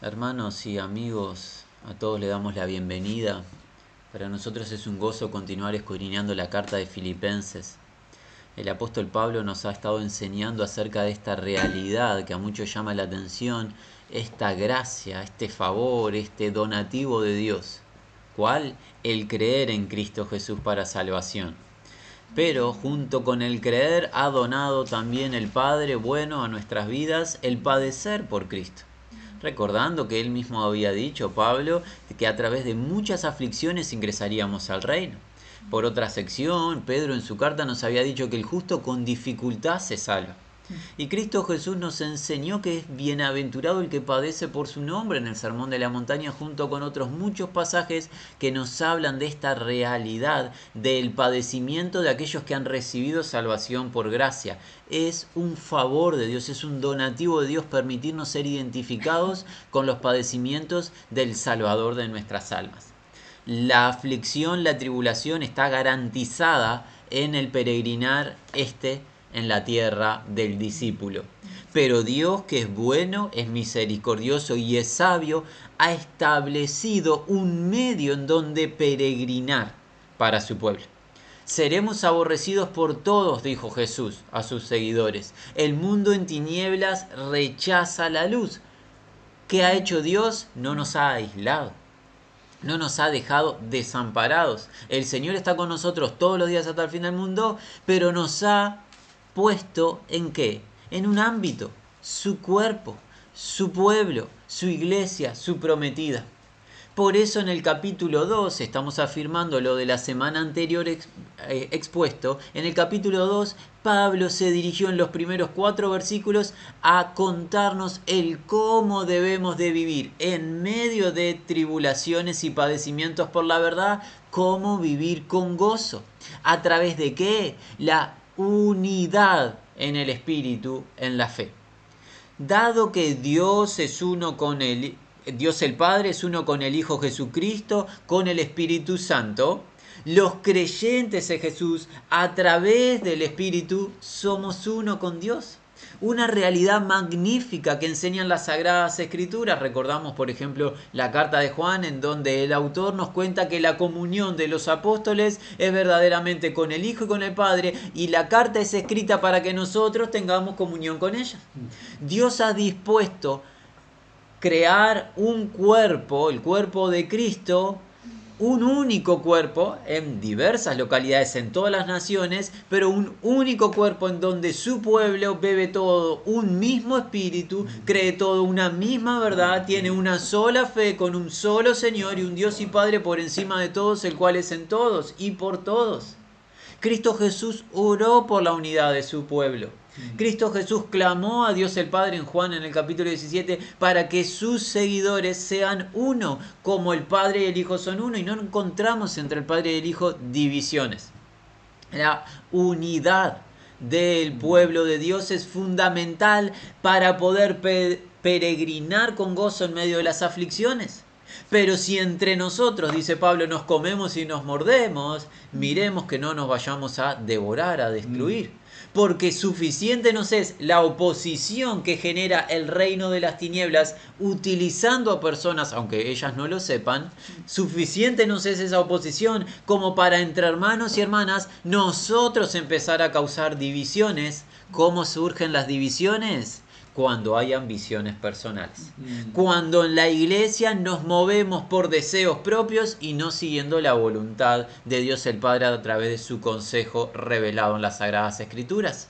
Hermanos y amigos, a todos le damos la bienvenida. Para nosotros es un gozo continuar escudriñando la carta de Filipenses. El apóstol Pablo nos ha estado enseñando acerca de esta realidad que a muchos llama la atención, esta gracia, este favor, este donativo de Dios. ¿Cuál? El creer en Cristo Jesús para salvación. Pero junto con el creer ha donado también el Padre bueno a nuestras vidas el padecer por Cristo recordando que él mismo había dicho, Pablo, que a través de muchas aflicciones ingresaríamos al reino. Por otra sección, Pedro en su carta nos había dicho que el justo con dificultad se salva. Y Cristo Jesús nos enseñó que es bienaventurado el que padece por su nombre en el Sermón de la Montaña junto con otros muchos pasajes que nos hablan de esta realidad del padecimiento de aquellos que han recibido salvación por gracia. Es un favor de Dios, es un donativo de Dios permitirnos ser identificados con los padecimientos del Salvador de nuestras almas. La aflicción, la tribulación está garantizada en el peregrinar este en la tierra del discípulo. Pero Dios, que es bueno, es misericordioso y es sabio, ha establecido un medio en donde peregrinar para su pueblo. Seremos aborrecidos por todos, dijo Jesús a sus seguidores. El mundo en tinieblas rechaza la luz. ¿Qué ha hecho Dios? No nos ha aislado. No nos ha dejado desamparados. El Señor está con nosotros todos los días hasta el fin del mundo, pero nos ha puesto en qué? En un ámbito, su cuerpo, su pueblo, su iglesia, su prometida. Por eso en el capítulo 2, estamos afirmando lo de la semana anterior eh, expuesto, en el capítulo 2 Pablo se dirigió en los primeros cuatro versículos a contarnos el cómo debemos de vivir en medio de tribulaciones y padecimientos por la verdad, cómo vivir con gozo. ¿A través de qué? La unidad en el Espíritu, en la fe. Dado que Dios es uno con el Dios el Padre es uno con el Hijo Jesucristo, con el Espíritu Santo, los creyentes en Jesús, a través del Espíritu, somos uno con Dios una realidad magnífica que enseñan las Sagradas Escrituras. Recordamos, por ejemplo, la carta de Juan, en donde el autor nos cuenta que la comunión de los apóstoles es verdaderamente con el Hijo y con el Padre, y la carta es escrita para que nosotros tengamos comunión con ella. Dios ha dispuesto crear un cuerpo, el cuerpo de Cristo, un único cuerpo en diversas localidades en todas las naciones, pero un único cuerpo en donde su pueblo bebe todo un mismo espíritu, cree todo una misma verdad, tiene una sola fe con un solo Señor y un Dios y Padre por encima de todos, el cual es en todos y por todos. Cristo Jesús oró por la unidad de su pueblo. Cristo Jesús clamó a Dios el Padre en Juan en el capítulo 17 para que sus seguidores sean uno, como el Padre y el Hijo son uno, y no encontramos entre el Padre y el Hijo divisiones. La unidad del pueblo de Dios es fundamental para poder peregrinar con gozo en medio de las aflicciones. Pero si entre nosotros, dice Pablo, nos comemos y nos mordemos, miremos que no nos vayamos a devorar, a destruir porque suficiente nos es la oposición que genera el reino de las tinieblas utilizando a personas, aunque ellas no lo sepan, suficiente nos es esa oposición como para entre hermanos y hermanas nosotros empezar a causar divisiones. ¿Cómo surgen las divisiones? Cuando hay ambiciones personales. Mm. Cuando en la iglesia nos movemos por deseos propios y no siguiendo la voluntad de Dios el Padre a través de su consejo revelado en las Sagradas Escrituras.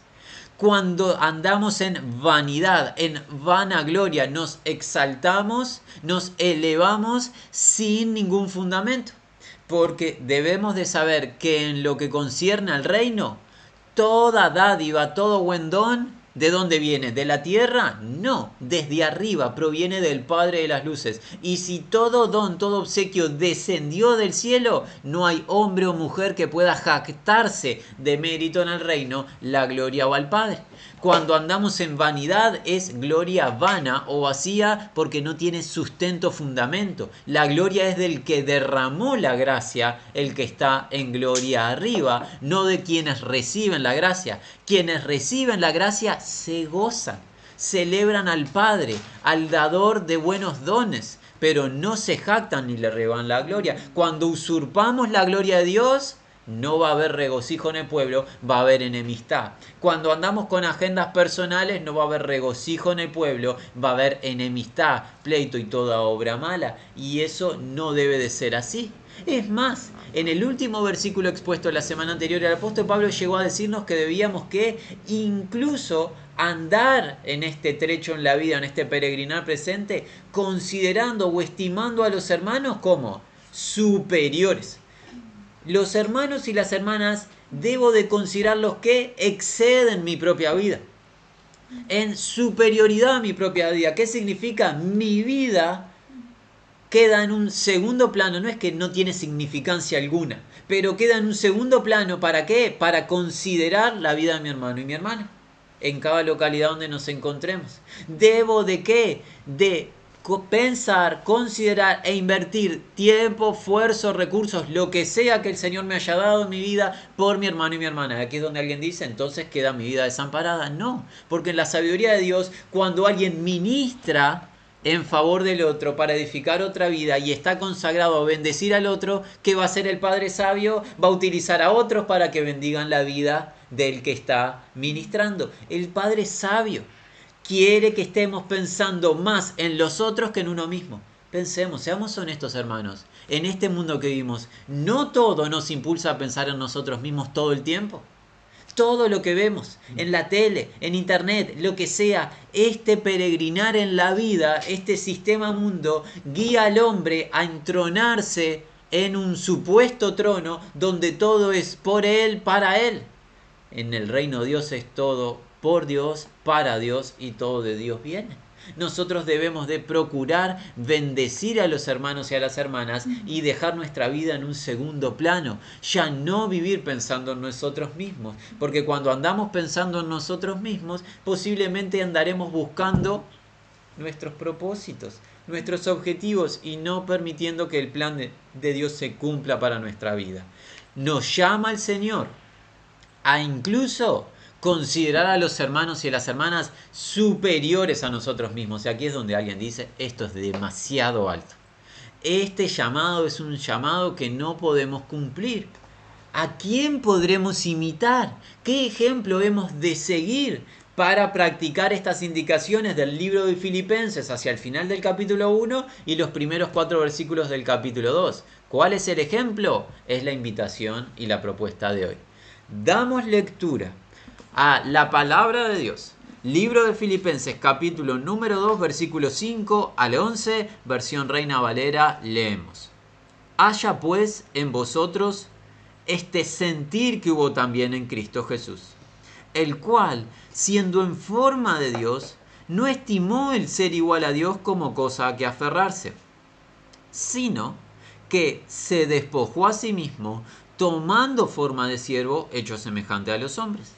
Cuando andamos en vanidad, en vanagloria, nos exaltamos, nos elevamos sin ningún fundamento. Porque debemos de saber que en lo que concierne al reino, toda dádiva, todo buen don ¿De dónde viene? ¿De la tierra? No, desde arriba, proviene del Padre de las Luces. Y si todo don, todo obsequio descendió del cielo, no hay hombre o mujer que pueda jactarse de mérito en el reino, la gloria o al Padre. Cuando andamos en vanidad es gloria vana o vacía porque no tiene sustento fundamento. La gloria es del que derramó la gracia, el que está en gloria arriba, no de quienes reciben la gracia. Quienes reciben la gracia se gozan celebran al Padre, al dador de buenos dones, pero no se jactan ni le reban la gloria. Cuando usurpamos la gloria de Dios, no va a haber regocijo en el pueblo, va a haber enemistad. Cuando andamos con agendas personales, no va a haber regocijo en el pueblo, va a haber enemistad, pleito y toda obra mala. Y eso no debe de ser así. Es más, en el último versículo expuesto la semana anterior, el apóstol Pablo llegó a decirnos que debíamos que incluso andar en este trecho en la vida, en este peregrinar presente, considerando o estimando a los hermanos como superiores. Los hermanos y las hermanas debo de considerarlos que exceden mi propia vida. En superioridad a mi propia vida. ¿Qué significa? Mi vida queda en un segundo plano, no es que no tiene significancia alguna, pero queda en un segundo plano, ¿para qué? Para considerar la vida de mi hermano y mi hermana en cada localidad donde nos encontremos. ¿Debo de qué? De pensar, considerar e invertir tiempo, esfuerzo, recursos, lo que sea que el Señor me haya dado en mi vida por mi hermano y mi hermana. Aquí es donde alguien dice, entonces queda mi vida desamparada. No, porque en la sabiduría de Dios, cuando alguien ministra en favor del otro para edificar otra vida y está consagrado a bendecir al otro, ¿qué va a hacer el Padre Sabio? Va a utilizar a otros para que bendigan la vida del que está ministrando. El Padre Sabio quiere que estemos pensando más en los otros que en uno mismo. Pensemos, seamos honestos hermanos, en este mundo que vivimos, no todo nos impulsa a pensar en nosotros mismos todo el tiempo todo lo que vemos en la tele, en internet, lo que sea, este peregrinar en la vida, este sistema mundo, guía al hombre a entronarse en un supuesto trono donde todo es por él, para él. En el reino de Dios es todo por Dios, para Dios y todo de Dios viene nosotros debemos de procurar bendecir a los hermanos y a las hermanas y dejar nuestra vida en un segundo plano, ya no vivir pensando en nosotros mismos, porque cuando andamos pensando en nosotros mismos, posiblemente andaremos buscando nuestros propósitos, nuestros objetivos y no permitiendo que el plan de, de Dios se cumpla para nuestra vida. Nos llama el Señor a incluso considerar a los hermanos y a las hermanas superiores a nosotros mismos. Y aquí es donde alguien dice, esto es demasiado alto. Este llamado es un llamado que no podemos cumplir. ¿A quién podremos imitar? ¿Qué ejemplo hemos de seguir para practicar estas indicaciones del libro de Filipenses hacia el final del capítulo 1 y los primeros cuatro versículos del capítulo 2? ¿Cuál es el ejemplo? Es la invitación y la propuesta de hoy. Damos lectura a la palabra de Dios. Libro de Filipenses, capítulo número 2, versículo 5 al 11, versión Reina Valera, leemos. Haya pues en vosotros este sentir que hubo también en Cristo Jesús, el cual, siendo en forma de Dios, no estimó el ser igual a Dios como cosa a que aferrarse, sino que se despojó a sí mismo, tomando forma de siervo, hecho semejante a los hombres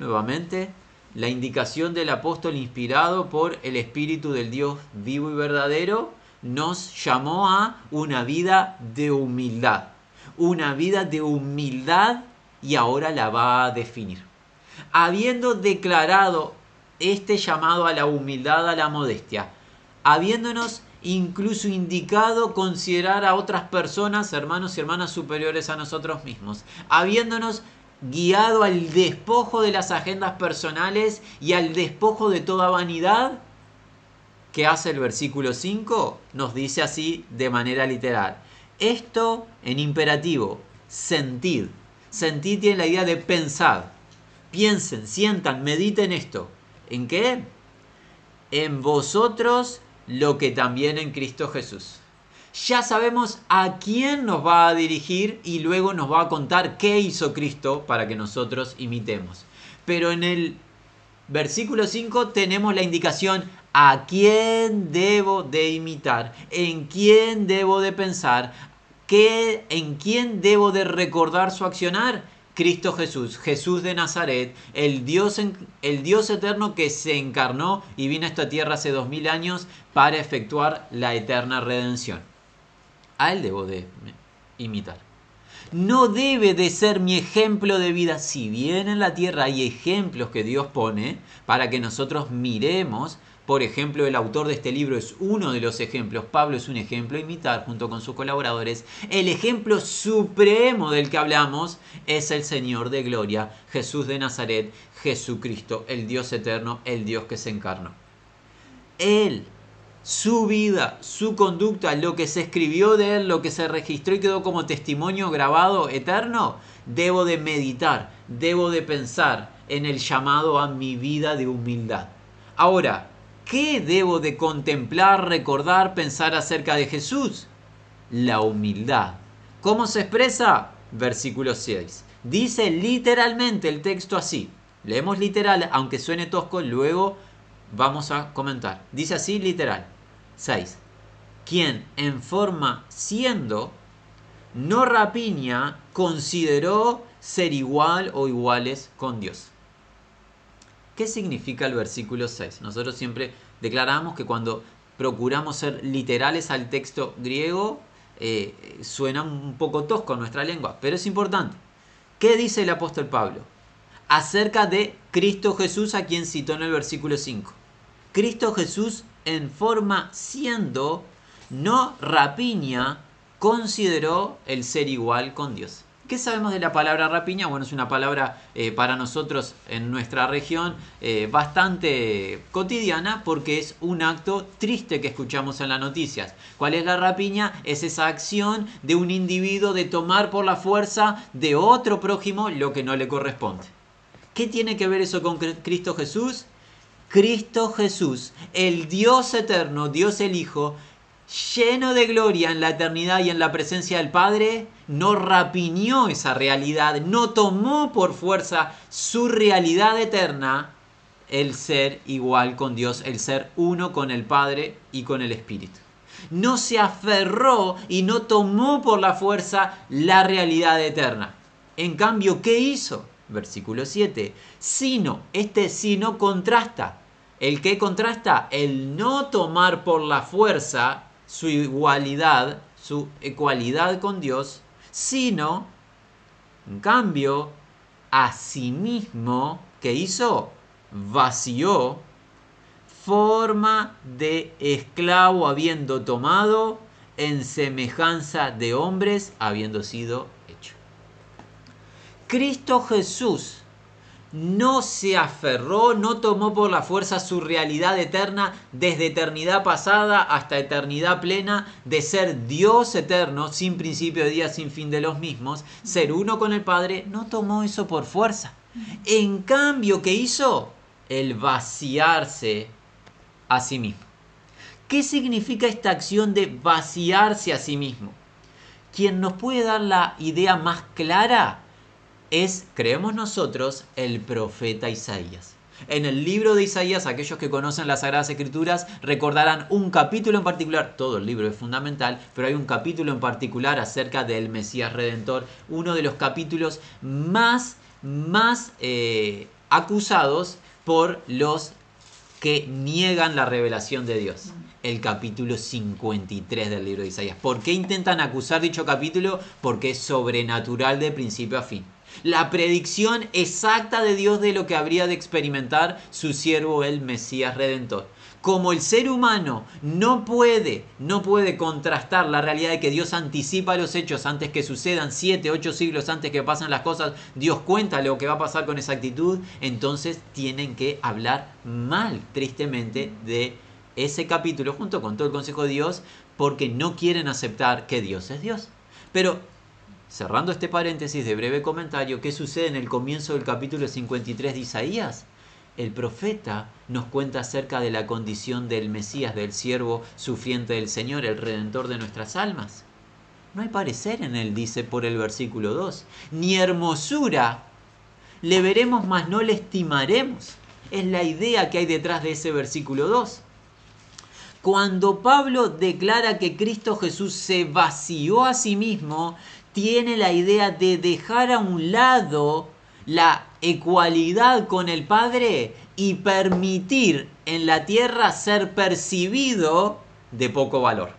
Nuevamente, la indicación del apóstol inspirado por el Espíritu del Dios vivo y verdadero nos llamó a una vida de humildad. Una vida de humildad y ahora la va a definir. Habiendo declarado este llamado a la humildad, a la modestia, habiéndonos incluso indicado considerar a otras personas, hermanos y hermanas superiores a nosotros mismos, habiéndonos guiado al despojo de las agendas personales y al despojo de toda vanidad, ¿qué hace el versículo 5? Nos dice así de manera literal. Esto en imperativo, sentid. Sentid tiene la idea de pensar. Piensen, sientan, mediten esto. ¿En qué? En vosotros lo que también en Cristo Jesús ya sabemos a quién nos va a dirigir y luego nos va a contar qué hizo Cristo para que nosotros imitemos. Pero en el Versículo 5 tenemos la indicación a quién debo de imitar, en quién debo de pensar, ¿qué, en quién debo de recordar su accionar. Cristo Jesús, Jesús de Nazaret, el Dios, el Dios eterno que se encarnó y vino a esta tierra hace dos mil años para efectuar la eterna redención. A Él debo de imitar. No debe de ser mi ejemplo de vida. Si bien en la tierra hay ejemplos que Dios pone para que nosotros miremos, por ejemplo, el autor de este libro es uno de los ejemplos. Pablo es un ejemplo a imitar junto con sus colaboradores. El ejemplo supremo del que hablamos es el Señor de Gloria, Jesús de Nazaret, Jesucristo, el Dios eterno, el Dios que se encarnó. Él, su vida, su conducta, lo que se escribió de él, lo que se registró y quedó como testimonio grabado eterno, debo de meditar, debo de pensar en el llamado a mi vida de humildad. Ahora, ¿Qué debo de contemplar, recordar, pensar acerca de Jesús? La humildad. ¿Cómo se expresa? Versículo 6. Dice literalmente el texto así. Leemos literal, aunque suene tosco, luego vamos a comentar. Dice así literal. 6. Quien en forma siendo, no rapiña, consideró ser igual o iguales con Dios. ¿Qué significa el versículo 6? Nosotros siempre declaramos que cuando procuramos ser literales al texto griego, eh, suena un poco tosco en nuestra lengua, pero es importante. ¿Qué dice el apóstol Pablo? Acerca de Cristo Jesús a quien citó en el versículo 5. Cristo Jesús en forma siendo, no rapiña, consideró el ser igual con Dios. ¿Qué sabemos de la palabra rapiña? Bueno, es una palabra eh, para nosotros en nuestra región eh, bastante cotidiana porque es un acto triste que escuchamos en las noticias. ¿Cuál es la rapiña? Es esa acción de un individuo de tomar por la fuerza de otro prójimo lo que no le corresponde. ¿Qué tiene que ver eso con Cristo Jesús? Cristo Jesús, el Dios eterno, Dios el Hijo, lleno de gloria en la eternidad y en la presencia del Padre, no rapiñó esa realidad, no tomó por fuerza su realidad eterna, el ser igual con Dios, el ser uno con el Padre y con el Espíritu. No se aferró y no tomó por la fuerza la realidad eterna. En cambio, ¿qué hizo? Versículo 7. Sino, este sino contrasta. ¿El que contrasta? El no tomar por la fuerza su igualdad, su ecualidad con Dios, sino, en cambio, a sí mismo, que hizo? Vació forma de esclavo habiendo tomado en semejanza de hombres habiendo sido hecho. Cristo Jesús no se aferró, no tomó por la fuerza su realidad eterna desde eternidad pasada hasta eternidad plena de ser Dios eterno, sin principio de día, sin fin de los mismos, ser uno con el Padre, no tomó eso por fuerza. En cambio, ¿qué hizo? El vaciarse a sí mismo. ¿Qué significa esta acción de vaciarse a sí mismo? Quien nos puede dar la idea más clara es, creemos nosotros, el profeta Isaías. En el libro de Isaías, aquellos que conocen las Sagradas Escrituras recordarán un capítulo en particular, todo el libro es fundamental, pero hay un capítulo en particular acerca del Mesías Redentor, uno de los capítulos más, más eh, acusados por los que niegan la revelación de Dios. El capítulo 53 del libro de Isaías. ¿Por qué intentan acusar dicho capítulo? Porque es sobrenatural de principio a fin la predicción exacta de Dios de lo que habría de experimentar su siervo el Mesías Redentor. Como el ser humano no puede, no puede contrastar la realidad de que Dios anticipa los hechos antes que sucedan, siete, ocho siglos antes que pasen las cosas, Dios cuenta lo que va a pasar con esa actitud, entonces tienen que hablar mal, tristemente, de ese capítulo junto con todo el consejo de Dios, porque no quieren aceptar que Dios es Dios. Pero Cerrando este paréntesis de breve comentario, ¿qué sucede en el comienzo del capítulo 53 de Isaías? El profeta nos cuenta acerca de la condición del Mesías, del siervo sufriente del Señor, el redentor de nuestras almas. No hay parecer en él, dice por el versículo 2, ni hermosura le veremos, mas no le estimaremos. es la idea que hay detrás de ese versículo 2. Cuando Pablo declara que Cristo Jesús se vació a sí mismo, tiene la idea de dejar a un lado la ecualidad con el Padre y permitir en la tierra ser percibido de poco valor.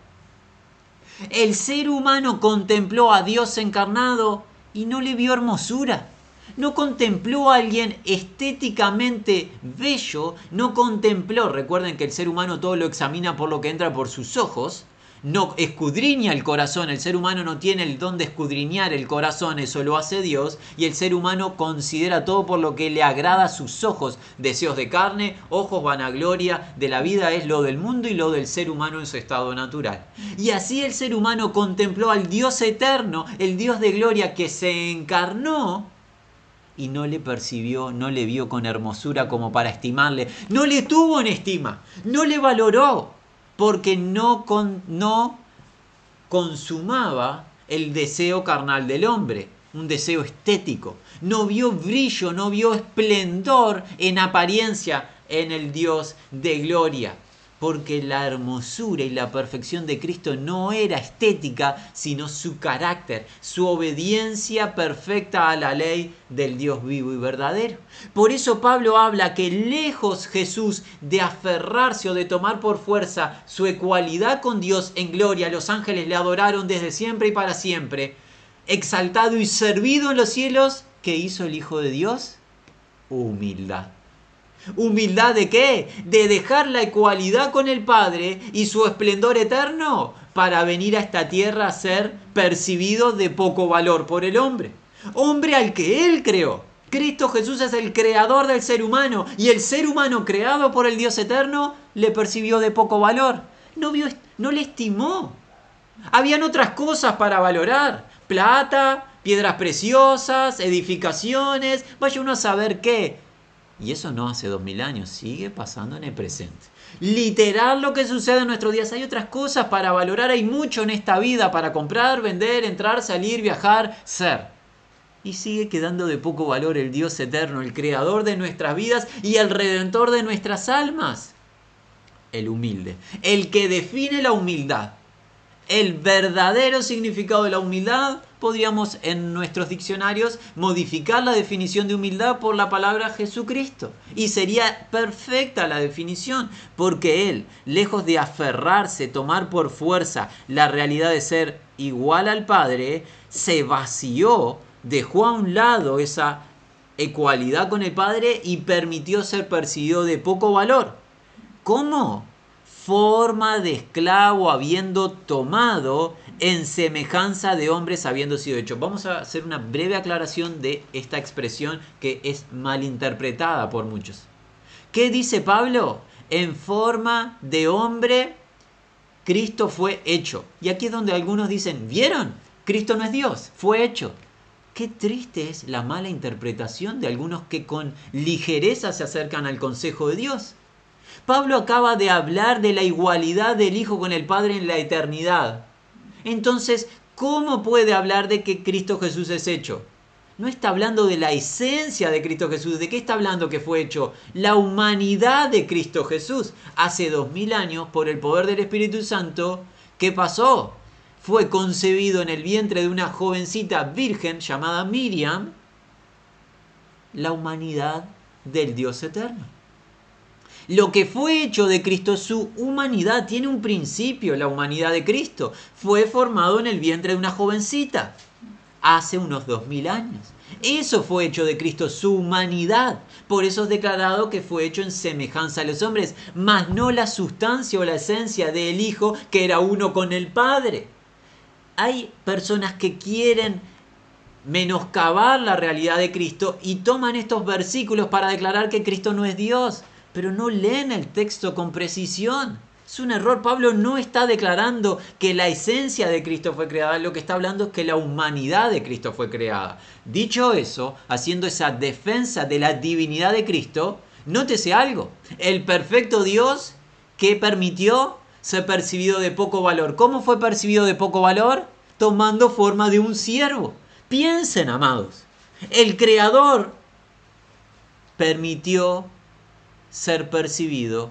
El ser humano contempló a Dios encarnado y no le vio hermosura no contempló a alguien estéticamente bello, no contempló, recuerden que el ser humano todo lo examina por lo que entra por sus ojos, no escudriña el corazón, el ser humano no tiene el don de escudriñar el corazón, eso lo hace Dios, y el ser humano considera todo por lo que le agrada a sus ojos, deseos de carne, ojos, vanagloria, de la vida es lo del mundo y lo del ser humano en su estado natural. Y así el ser humano contempló al Dios eterno, el Dios de gloria que se encarnó, y no le percibió, no le vio con hermosura como para estimarle, no le tuvo en estima, no le valoró, porque no, con, no consumaba el deseo carnal del hombre, un deseo estético. No vio brillo, no vio esplendor en apariencia en el Dios de gloria porque la hermosura y la perfección de Cristo no era estética, sino su carácter, su obediencia perfecta a la ley del Dios vivo y verdadero. Por eso Pablo habla que lejos Jesús de aferrarse o de tomar por fuerza su ecualidad con Dios en gloria, los ángeles le adoraron desde siempre y para siempre, exaltado y servido en los cielos, ¿qué hizo el Hijo de Dios? Humildad ¿Humildad de qué? De dejar la ecualidad con el Padre y su esplendor eterno para venir a esta tierra a ser percibido de poco valor por el hombre. Hombre al que Él creó. Cristo Jesús es el creador del ser humano y el ser humano creado por el Dios eterno le percibió de poco valor. No, vio, no le estimó. Habían otras cosas para valorar. Plata, piedras preciosas, edificaciones, vaya uno a saber qué. Y eso no hace dos mil años, sigue pasando en el presente. Literal lo que sucede en nuestros días. Hay otras cosas para valorar, hay mucho en esta vida para comprar, vender, entrar, salir, viajar, ser. Y sigue quedando de poco valor el Dios eterno, el creador de nuestras vidas y el redentor de nuestras almas. El humilde, el que define la humildad. El verdadero significado de la humildad podríamos en nuestros diccionarios modificar la definición de humildad por la palabra Jesucristo. Y sería perfecta la definición, porque Él, lejos de aferrarse, tomar por fuerza la realidad de ser igual al Padre, se vació, dejó a un lado esa ecualidad con el Padre y permitió ser percibido de poco valor. ¿Cómo? Forma de esclavo habiendo tomado en semejanza de hombres habiendo sido hechos. Vamos a hacer una breve aclaración de esta expresión que es malinterpretada por muchos. ¿Qué dice Pablo? En forma de hombre, Cristo fue hecho. Y aquí es donde algunos dicen, ¿vieron? Cristo no es Dios, fue hecho. Qué triste es la mala interpretación de algunos que con ligereza se acercan al consejo de Dios. Pablo acaba de hablar de la igualdad del Hijo con el Padre en la eternidad. Entonces, ¿cómo puede hablar de que Cristo Jesús es hecho? No está hablando de la esencia de Cristo Jesús. ¿De qué está hablando que fue hecho? La humanidad de Cristo Jesús. Hace dos mil años, por el poder del Espíritu Santo, ¿qué pasó? Fue concebido en el vientre de una jovencita virgen llamada Miriam, la humanidad del Dios eterno. Lo que fue hecho de Cristo, su humanidad, tiene un principio, la humanidad de Cristo. Fue formado en el vientre de una jovencita hace unos dos mil años. Eso fue hecho de Cristo, su humanidad. Por eso es declarado que fue hecho en semejanza a los hombres, mas no la sustancia o la esencia del Hijo, que era uno con el Padre. Hay personas que quieren menoscabar la realidad de Cristo y toman estos versículos para declarar que Cristo no es Dios pero no leen el texto con precisión. Es un error. Pablo no está declarando que la esencia de Cristo fue creada, lo que está hablando es que la humanidad de Cristo fue creada. Dicho eso, haciendo esa defensa de la divinidad de Cristo, nótese algo. El perfecto Dios que permitió ser percibido de poco valor. ¿Cómo fue percibido de poco valor? Tomando forma de un siervo. Piensen, amados. El Creador permitió ser percibido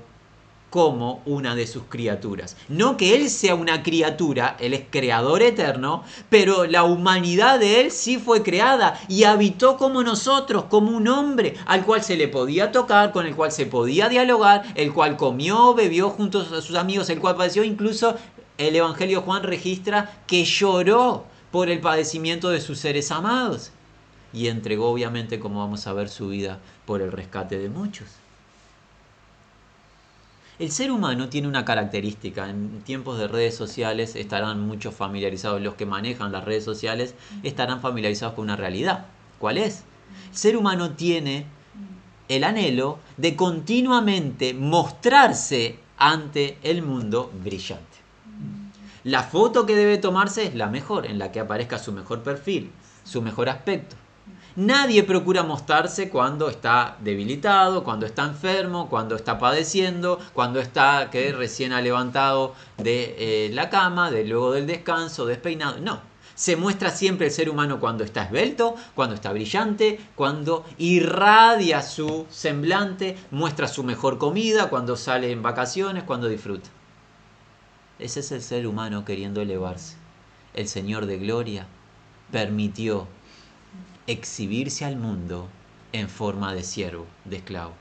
como una de sus criaturas. No que Él sea una criatura, Él es creador eterno, pero la humanidad de Él sí fue creada y habitó como nosotros, como un hombre al cual se le podía tocar, con el cual se podía dialogar, el cual comió, bebió junto a sus amigos, el cual padeció, incluso el Evangelio Juan registra que lloró por el padecimiento de sus seres amados y entregó obviamente, como vamos a ver, su vida por el rescate de muchos. El ser humano tiene una característica, en tiempos de redes sociales estarán muchos familiarizados, los que manejan las redes sociales estarán familiarizados con una realidad. ¿Cuál es? El ser humano tiene el anhelo de continuamente mostrarse ante el mundo brillante. La foto que debe tomarse es la mejor, en la que aparezca su mejor perfil, su mejor aspecto. Nadie procura mostrarse cuando está debilitado, cuando está enfermo, cuando está padeciendo, cuando está que recién ha levantado de eh, la cama, de luego del descanso, despeinado. No, se muestra siempre el ser humano cuando está esbelto, cuando está brillante, cuando irradia su semblante, muestra su mejor comida, cuando sale en vacaciones, cuando disfruta. Ese es el ser humano queriendo elevarse. El Señor de Gloria permitió exhibirse al mundo en forma de siervo, de esclavo.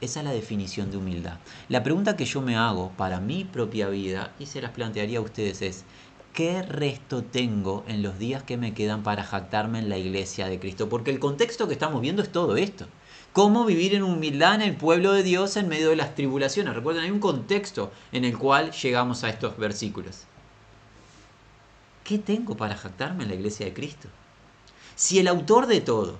Esa es la definición de humildad. La pregunta que yo me hago para mi propia vida y se las plantearía a ustedes es, ¿qué resto tengo en los días que me quedan para jactarme en la iglesia de Cristo? Porque el contexto que estamos viendo es todo esto. Cómo vivir en humildad en el pueblo de Dios en medio de las tribulaciones. Recuerden, hay un contexto en el cual llegamos a estos versículos. ¿Qué tengo para jactarme en la iglesia de Cristo? Si el autor de todo,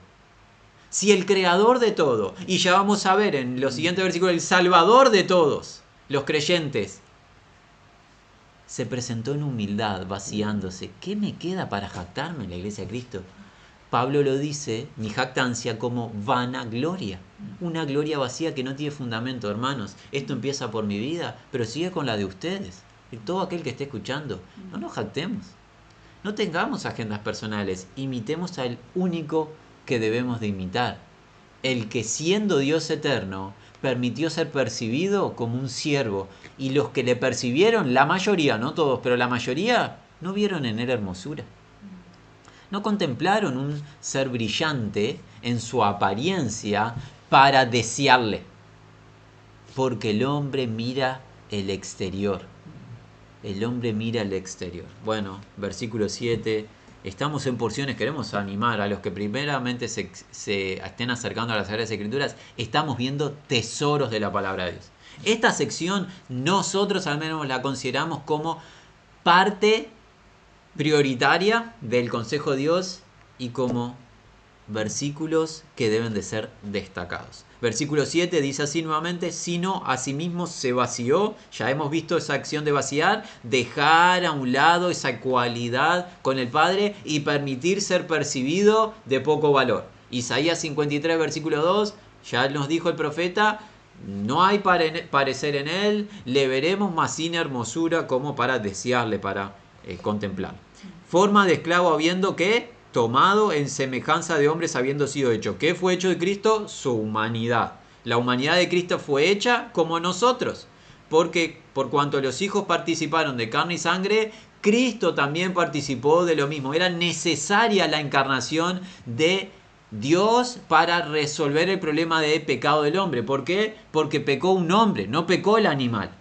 si el creador de todo, y ya vamos a ver en los siguientes versículos, el salvador de todos, los creyentes, se presentó en humildad, vaciándose, ¿qué me queda para jactarme en la iglesia de Cristo? Pablo lo dice, mi jactancia, como vana gloria. Una gloria vacía que no tiene fundamento, hermanos. Esto empieza por mi vida, pero sigue con la de ustedes. Y todo aquel que esté escuchando, no nos jactemos. No tengamos agendas personales, imitemos al único que debemos de imitar, el que siendo Dios eterno permitió ser percibido como un siervo. Y los que le percibieron, la mayoría, no todos, pero la mayoría, no vieron en él hermosura. No contemplaron un ser brillante en su apariencia para desearle, porque el hombre mira el exterior el hombre mira al exterior. Bueno, versículo 7. Estamos en porciones, queremos animar a los que primeramente se, estén acercando a las Sagradas Escrituras. Estamos viendo tesoros de la palabra de Dios. Esta sección nosotros al menos la consideramos como parte prioritaria del Consejo de Dios y como versículos que deben de ser destacados. Versículo 7 dice así nuevamente, sino asimismo se vació, ya hemos visto esa acción de vaciar, dejar a un lado esa cualidad con el Padre y permitir ser percibido de poco valor. Isaías 53, versículo 2, ya nos dijo el profeta, no hay parecer en él, le veremos más sin hermosura como para desearle, para eh, contemplar. Forma de esclavo habiendo que tomado en semejanza de hombres habiendo sido hecho. ¿Qué fue hecho de Cristo? Su humanidad. La humanidad de Cristo fue hecha como nosotros, porque por cuanto los hijos participaron de carne y sangre, Cristo también participó de lo mismo. Era necesaria la encarnación de Dios para resolver el problema de pecado del hombre. ¿Por qué? Porque pecó un hombre, no pecó el animal.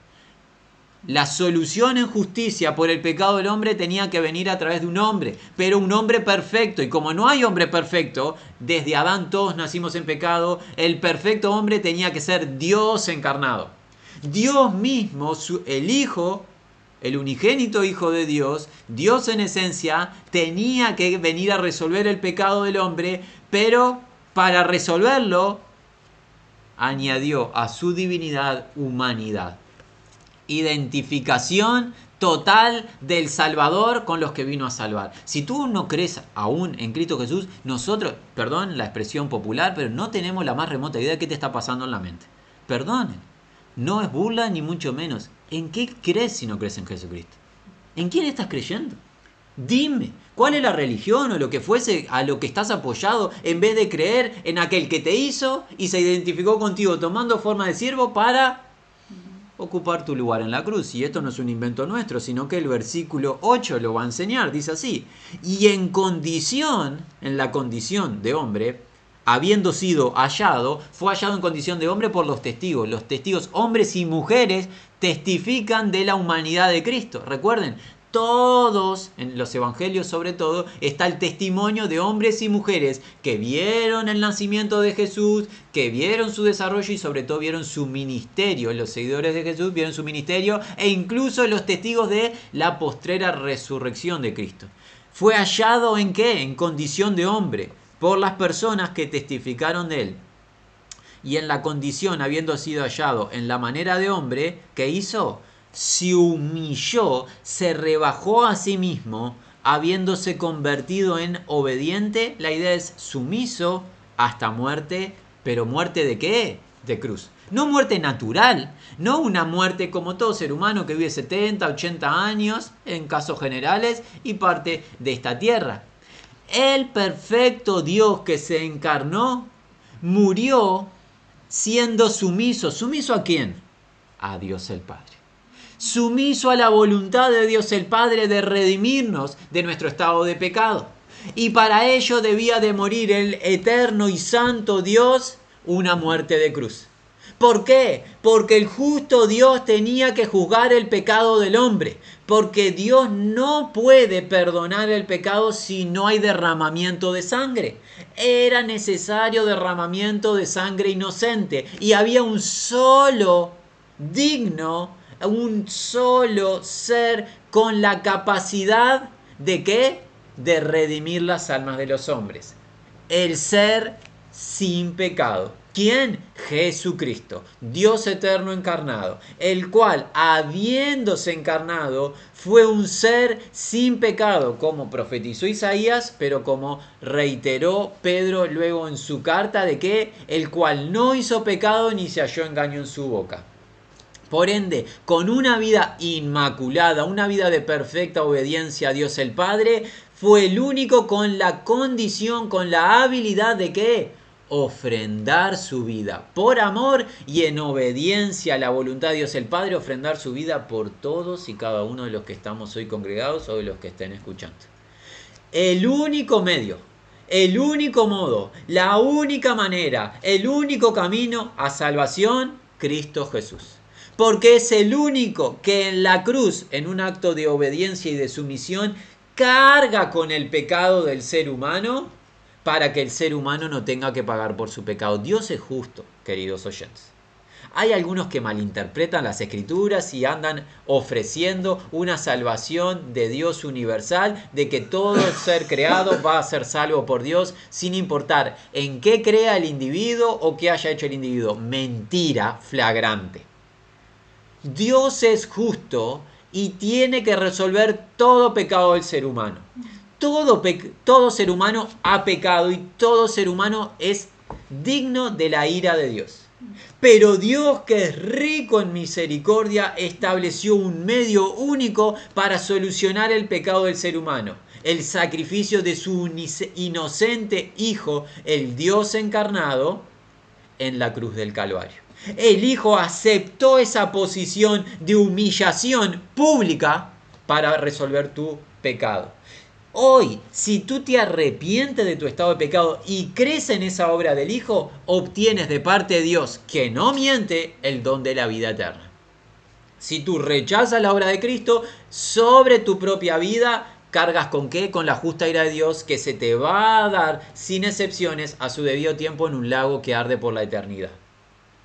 La solución en justicia por el pecado del hombre tenía que venir a través de un hombre, pero un hombre perfecto. Y como no hay hombre perfecto, desde Adán todos nacimos en pecado, el perfecto hombre tenía que ser Dios encarnado. Dios mismo, el Hijo, el unigénito Hijo de Dios, Dios en esencia, tenía que venir a resolver el pecado del hombre, pero para resolverlo añadió a su divinidad humanidad identificación total del Salvador con los que vino a salvar. Si tú no crees aún en Cristo Jesús, nosotros, perdón la expresión popular, pero no tenemos la más remota idea de qué te está pasando en la mente. Perdonen, no es burla ni mucho menos. ¿En qué crees si no crees en Jesucristo? ¿En quién estás creyendo? Dime, ¿cuál es la religión o lo que fuese a lo que estás apoyado en vez de creer en aquel que te hizo y se identificó contigo tomando forma de siervo para ocupar tu lugar en la cruz. Y esto no es un invento nuestro, sino que el versículo 8 lo va a enseñar, dice así. Y en condición, en la condición de hombre, habiendo sido hallado, fue hallado en condición de hombre por los testigos. Los testigos, hombres y mujeres, testifican de la humanidad de Cristo. Recuerden, todos, en los evangelios sobre todo, está el testimonio de hombres y mujeres que vieron el nacimiento de Jesús, que vieron su desarrollo y sobre todo vieron su ministerio. Los seguidores de Jesús vieron su ministerio e incluso los testigos de la postrera resurrección de Cristo. ¿Fue hallado en qué? En condición de hombre, por las personas que testificaron de él. Y en la condición, habiendo sido hallado en la manera de hombre, ¿qué hizo? Se humilló, se rebajó a sí mismo, habiéndose convertido en obediente. La idea es sumiso hasta muerte, pero muerte de qué? De cruz. No muerte natural, no una muerte como todo ser humano que vive 70, 80 años en casos generales y parte de esta tierra. El perfecto Dios que se encarnó murió siendo sumiso. ¿Sumiso a quién? A Dios el Padre sumiso a la voluntad de Dios el Padre de redimirnos de nuestro estado de pecado. Y para ello debía de morir el eterno y santo Dios una muerte de cruz. ¿Por qué? Porque el justo Dios tenía que juzgar el pecado del hombre. Porque Dios no puede perdonar el pecado si no hay derramamiento de sangre. Era necesario derramamiento de sangre inocente. Y había un solo digno un solo ser con la capacidad de qué? De redimir las almas de los hombres. El ser sin pecado. ¿Quién? Jesucristo, Dios eterno encarnado, el cual, habiéndose encarnado, fue un ser sin pecado, como profetizó Isaías, pero como reiteró Pedro luego en su carta de que el cual no hizo pecado ni se halló engaño en su boca. Por ende, con una vida inmaculada, una vida de perfecta obediencia a Dios el Padre, fue el único con la condición, con la habilidad de que ofrendar su vida por amor y en obediencia a la voluntad de Dios el Padre, ofrendar su vida por todos y cada uno de los que estamos hoy congregados o de los que estén escuchando. El único medio, el único modo, la única manera, el único camino a salvación, Cristo Jesús porque es el único que en la cruz, en un acto de obediencia y de sumisión, carga con el pecado del ser humano para que el ser humano no tenga que pagar por su pecado. Dios es justo, queridos oyentes. Hay algunos que malinterpretan las escrituras y andan ofreciendo una salvación de Dios universal, de que todo ser creado va a ser salvo por Dios sin importar en qué crea el individuo o qué haya hecho el individuo. Mentira flagrante. Dios es justo y tiene que resolver todo pecado del ser humano. Todo, todo ser humano ha pecado y todo ser humano es digno de la ira de Dios. Pero Dios, que es rico en misericordia, estableció un medio único para solucionar el pecado del ser humano. El sacrificio de su inocente Hijo, el Dios encarnado, en la cruz del Calvario el Hijo aceptó esa posición de humillación pública para resolver tu pecado. Hoy, si tú te arrepientes de tu estado de pecado y crees en esa obra del Hijo, obtienes de parte de Dios, que no miente, el don de la vida eterna. Si tú rechazas la obra de Cristo sobre tu propia vida, cargas con qué? Con la justa ira de Dios que se te va a dar sin excepciones a su debido tiempo en un lago que arde por la eternidad.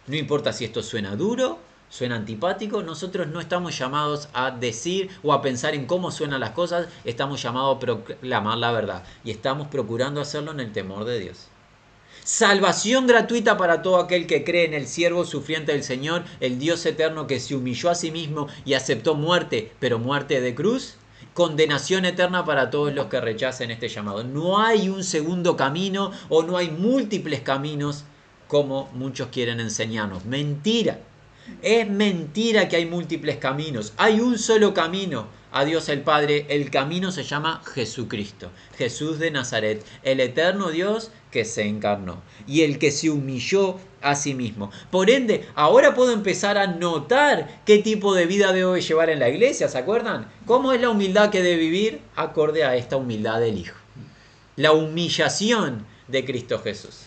No importa si esto suena duro, suena antipático, nosotros no estamos llamados a decir o a pensar en cómo suenan las cosas, estamos llamados a proclamar la verdad y estamos procurando hacerlo en el temor de Dios. Salvación gratuita para todo aquel que cree en el siervo sufriente del Señor, el Dios eterno que se humilló a sí mismo y aceptó muerte, pero muerte de cruz. Condenación eterna para todos los que rechacen este llamado. No hay un segundo camino o no hay múltiples caminos como muchos quieren enseñarnos. Mentira. Es mentira que hay múltiples caminos. Hay un solo camino a Dios el Padre. El camino se llama Jesucristo, Jesús de Nazaret, el eterno Dios que se encarnó y el que se humilló a sí mismo. Por ende, ahora puedo empezar a notar qué tipo de vida debo llevar en la iglesia, ¿se acuerdan? ¿Cómo es la humildad que debe vivir acorde a esta humildad del Hijo? La humillación de Cristo Jesús.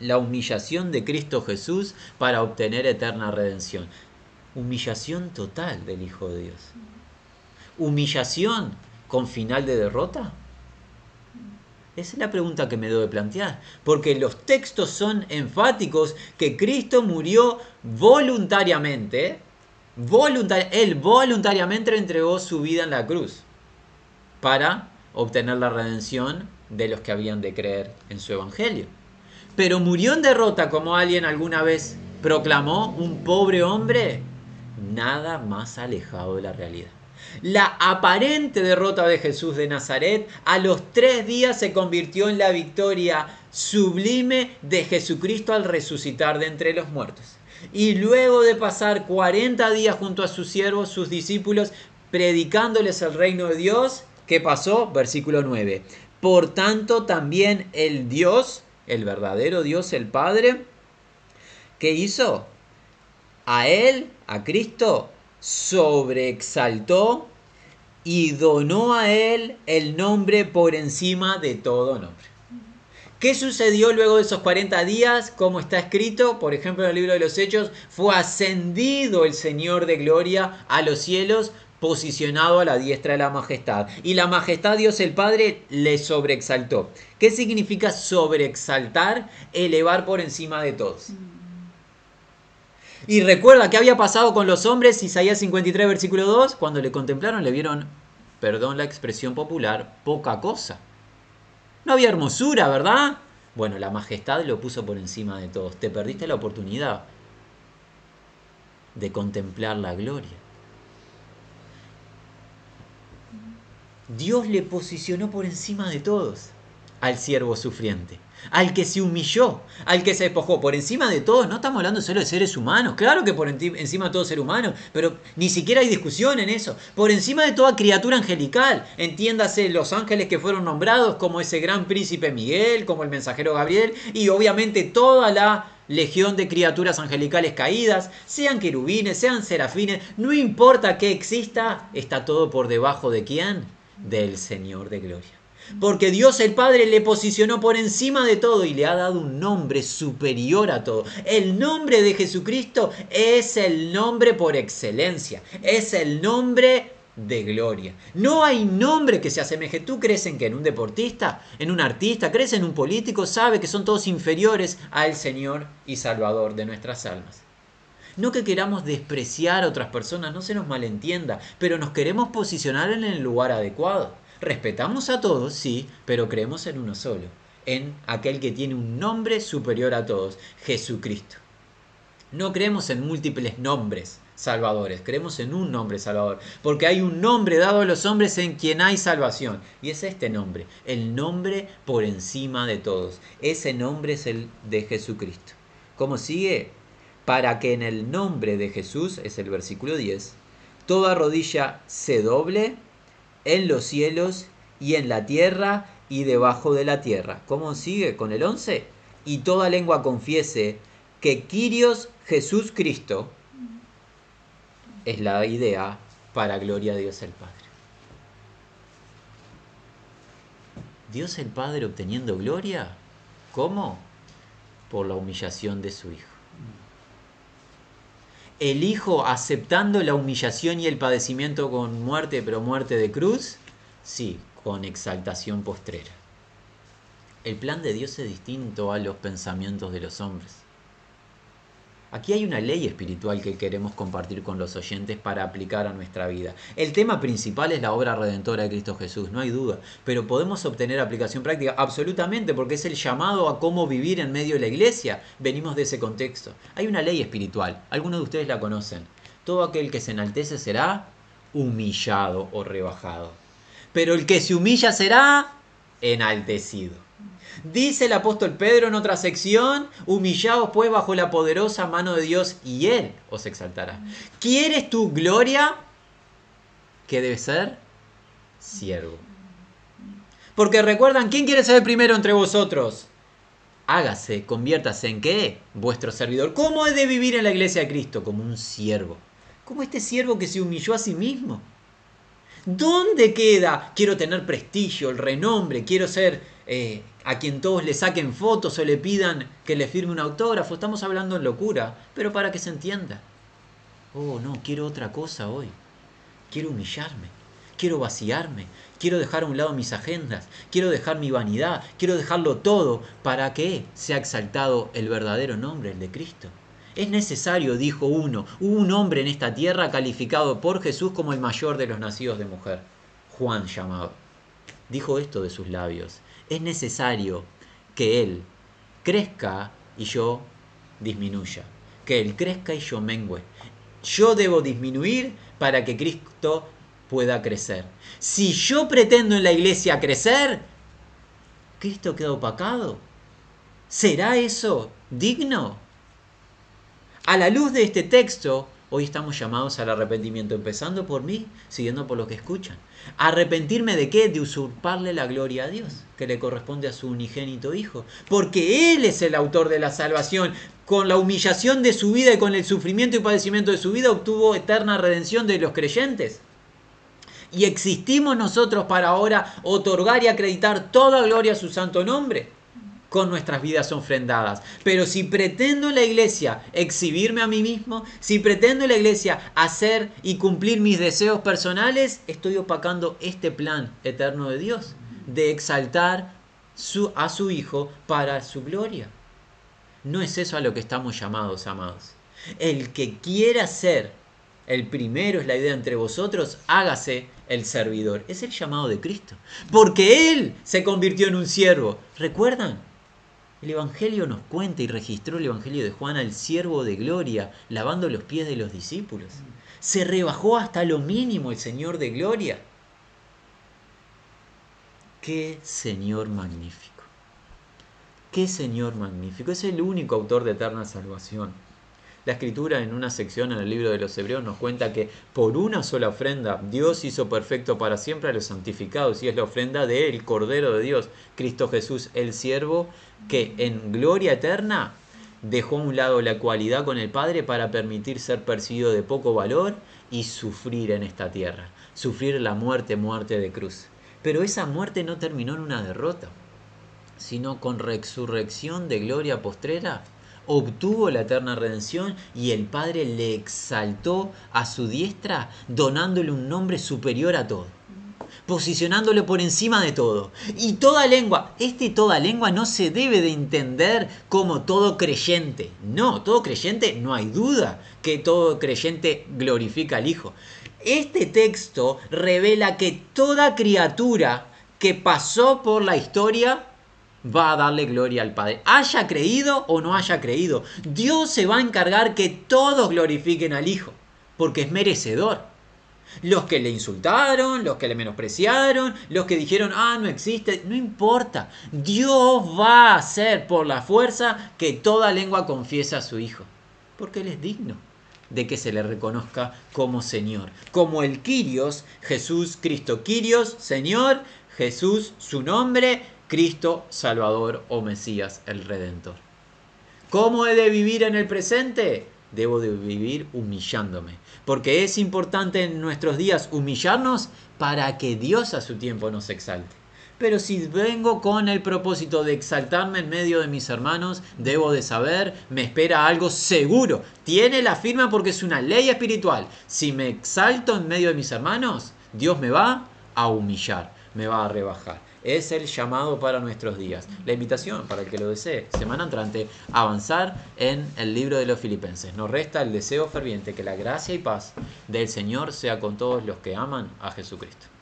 La humillación de Cristo Jesús para obtener eterna redención. Humillación total del Hijo de Dios. Humillación con final de derrota. Esa es la pregunta que me debo de plantear, porque los textos son enfáticos que Cristo murió voluntariamente, él voluntariamente entregó su vida en la cruz para obtener la redención de los que habían de creer en su evangelio. Pero murió en derrota como alguien alguna vez proclamó, un pobre hombre, nada más alejado de la realidad la aparente derrota de Jesús de Nazaret, a los tres días se convirtió en la victoria sublime de Jesucristo al resucitar de entre los muertos. Y luego de pasar 40 días junto a sus siervos, sus discípulos, predicándoles el reino de Dios, ¿qué pasó? Versículo 9. Por tanto, también el Dios, el verdadero Dios, el Padre, ¿qué hizo? A Él, a Cristo, sobreexaltó y donó a él el nombre por encima de todo nombre. ¿Qué sucedió luego de esos 40 días? Como está escrito, por ejemplo, en el libro de los Hechos, fue ascendido el Señor de gloria a los cielos, posicionado a la diestra de la majestad. Y la majestad Dios el Padre le sobreexaltó. ¿Qué significa sobreexaltar? Elevar por encima de todos. Y recuerda qué había pasado con los hombres, Isaías 53, versículo 2, cuando le contemplaron le vieron, perdón la expresión popular, poca cosa. No había hermosura, ¿verdad? Bueno, la majestad lo puso por encima de todos. Te perdiste la oportunidad de contemplar la gloria. Dios le posicionó por encima de todos al siervo sufriente al que se humilló, al que se despojó. Por encima de todo, no estamos hablando solo de seres humanos, claro que por encima de todo ser humano, pero ni siquiera hay discusión en eso. Por encima de toda criatura angelical, entiéndase los ángeles que fueron nombrados como ese gran príncipe Miguel, como el mensajero Gabriel, y obviamente toda la legión de criaturas angelicales caídas, sean querubines, sean serafines, no importa que exista, está todo por debajo de quién? Del Señor de Gloria. Porque Dios el Padre le posicionó por encima de todo y le ha dado un nombre superior a todo. El nombre de Jesucristo es el nombre por excelencia. Es el nombre de gloria. No hay nombre que se asemeje. ¿Tú crees en que en un deportista, en un artista, crees en un político? Sabe que son todos inferiores al Señor y Salvador de nuestras almas. No que queramos despreciar a otras personas, no se nos malentienda, pero nos queremos posicionar en el lugar adecuado. Respetamos a todos, sí, pero creemos en uno solo, en aquel que tiene un nombre superior a todos, Jesucristo. No creemos en múltiples nombres salvadores, creemos en un nombre salvador, porque hay un nombre dado a los hombres en quien hay salvación, y es este nombre, el nombre por encima de todos. Ese nombre es el de Jesucristo. ¿Cómo sigue? Para que en el nombre de Jesús, es el versículo 10, toda rodilla se doble en los cielos y en la tierra y debajo de la tierra. ¿Cómo sigue con el 11? Y toda lengua confiese que Quirios Jesús Cristo es la idea para gloria de Dios el Padre. Dios el Padre obteniendo gloria, ¿cómo? Por la humillación de su Hijo el Hijo aceptando la humillación y el padecimiento con muerte, pero muerte de cruz, sí, con exaltación postrera. El plan de Dios es distinto a los pensamientos de los hombres. Aquí hay una ley espiritual que queremos compartir con los oyentes para aplicar a nuestra vida. El tema principal es la obra redentora de Cristo Jesús, no hay duda, pero podemos obtener aplicación práctica absolutamente porque es el llamado a cómo vivir en medio de la iglesia. Venimos de ese contexto. Hay una ley espiritual, algunos de ustedes la conocen. Todo aquel que se enaltece será humillado o rebajado, pero el que se humilla será enaltecido. Dice el apóstol Pedro en otra sección, humillaos pues bajo la poderosa mano de Dios y Él os exaltará. ¿Quieres tu gloria? ¿Qué debe ser? Siervo. Porque recuerdan, ¿quién quiere ser primero entre vosotros? Hágase, conviértase en qué? Vuestro servidor. ¿Cómo he de vivir en la iglesia de Cristo? Como un siervo. Como este siervo que se humilló a sí mismo. ¿Dónde queda? Quiero tener prestigio, el renombre, quiero ser eh, a quien todos le saquen fotos o le pidan que le firme un autógrafo. Estamos hablando en locura, pero para que se entienda. Oh, no, quiero otra cosa hoy. Quiero humillarme, quiero vaciarme, quiero dejar a un lado mis agendas, quiero dejar mi vanidad, quiero dejarlo todo para que sea exaltado el verdadero nombre, el de Cristo. Es necesario, dijo uno, hubo un hombre en esta tierra calificado por Jesús como el mayor de los nacidos de mujer, Juan llamado. Dijo esto de sus labios, es necesario que Él crezca y yo disminuya, que Él crezca y yo mengüe. Yo debo disminuir para que Cristo pueda crecer. Si yo pretendo en la iglesia crecer, Cristo queda opacado. ¿Será eso digno? A la luz de este texto, hoy estamos llamados al arrepentimiento, empezando por mí, siguiendo por los que escuchan. ¿Arrepentirme de qué? De usurparle la gloria a Dios, que le corresponde a su unigénito Hijo. Porque Él es el autor de la salvación. Con la humillación de su vida y con el sufrimiento y padecimiento de su vida obtuvo eterna redención de los creyentes. Y existimos nosotros para ahora otorgar y acreditar toda gloria a su santo nombre con nuestras vidas ofrendadas. Pero si pretendo en la iglesia exhibirme a mí mismo, si pretendo en la iglesia hacer y cumplir mis deseos personales, estoy opacando este plan eterno de Dios, de exaltar a su Hijo para su gloria. No es eso a lo que estamos llamados, amados. El que quiera ser el primero es la idea entre vosotros, hágase el servidor. Es el llamado de Cristo. Porque Él se convirtió en un siervo. ¿Recuerdan? El Evangelio nos cuenta y registró el Evangelio de Juan al siervo de gloria, lavando los pies de los discípulos. Se rebajó hasta lo mínimo el Señor de gloria. Qué Señor magnífico. Qué Señor magnífico. Es el único autor de eterna salvación. La escritura en una sección en el libro de los Hebreos nos cuenta que por una sola ofrenda Dios hizo perfecto para siempre a los santificados y es la ofrenda del Cordero de Dios, Cristo Jesús, el siervo que en gloria eterna dejó a un lado la cualidad con el Padre para permitir ser percibido de poco valor y sufrir en esta tierra, sufrir la muerte, muerte de cruz. Pero esa muerte no terminó en una derrota, sino con resurrección de gloria postrera obtuvo la eterna redención y el Padre le exaltó a su diestra, donándole un nombre superior a todo, posicionándole por encima de todo. Y toda lengua, este toda lengua no se debe de entender como todo creyente. No, todo creyente no hay duda que todo creyente glorifica al Hijo. Este texto revela que toda criatura que pasó por la historia va a darle gloria al Padre. Haya creído o no haya creído, Dios se va a encargar que todos glorifiquen al Hijo, porque es merecedor. Los que le insultaron, los que le menospreciaron, los que dijeron, ah, no existe, no importa. Dios va a hacer por la fuerza que toda lengua confiese a su Hijo, porque Él es digno de que se le reconozca como Señor. Como el Quirios, Jesús Cristo. Quirios, Señor, Jesús, su nombre, Cristo Salvador o Mesías el Redentor. ¿Cómo he de vivir en el presente? Debo de vivir humillándome, porque es importante en nuestros días humillarnos para que Dios a su tiempo nos exalte. Pero si vengo con el propósito de exaltarme en medio de mis hermanos, debo de saber, me espera algo seguro. Tiene la firma porque es una ley espiritual. Si me exalto en medio de mis hermanos, Dios me va a humillar, me va a rebajar es el llamado para nuestros días. La invitación para el que lo desee, semana entrante, avanzar en el libro de los filipenses. Nos resta el deseo ferviente que la gracia y paz del Señor sea con todos los que aman a Jesucristo.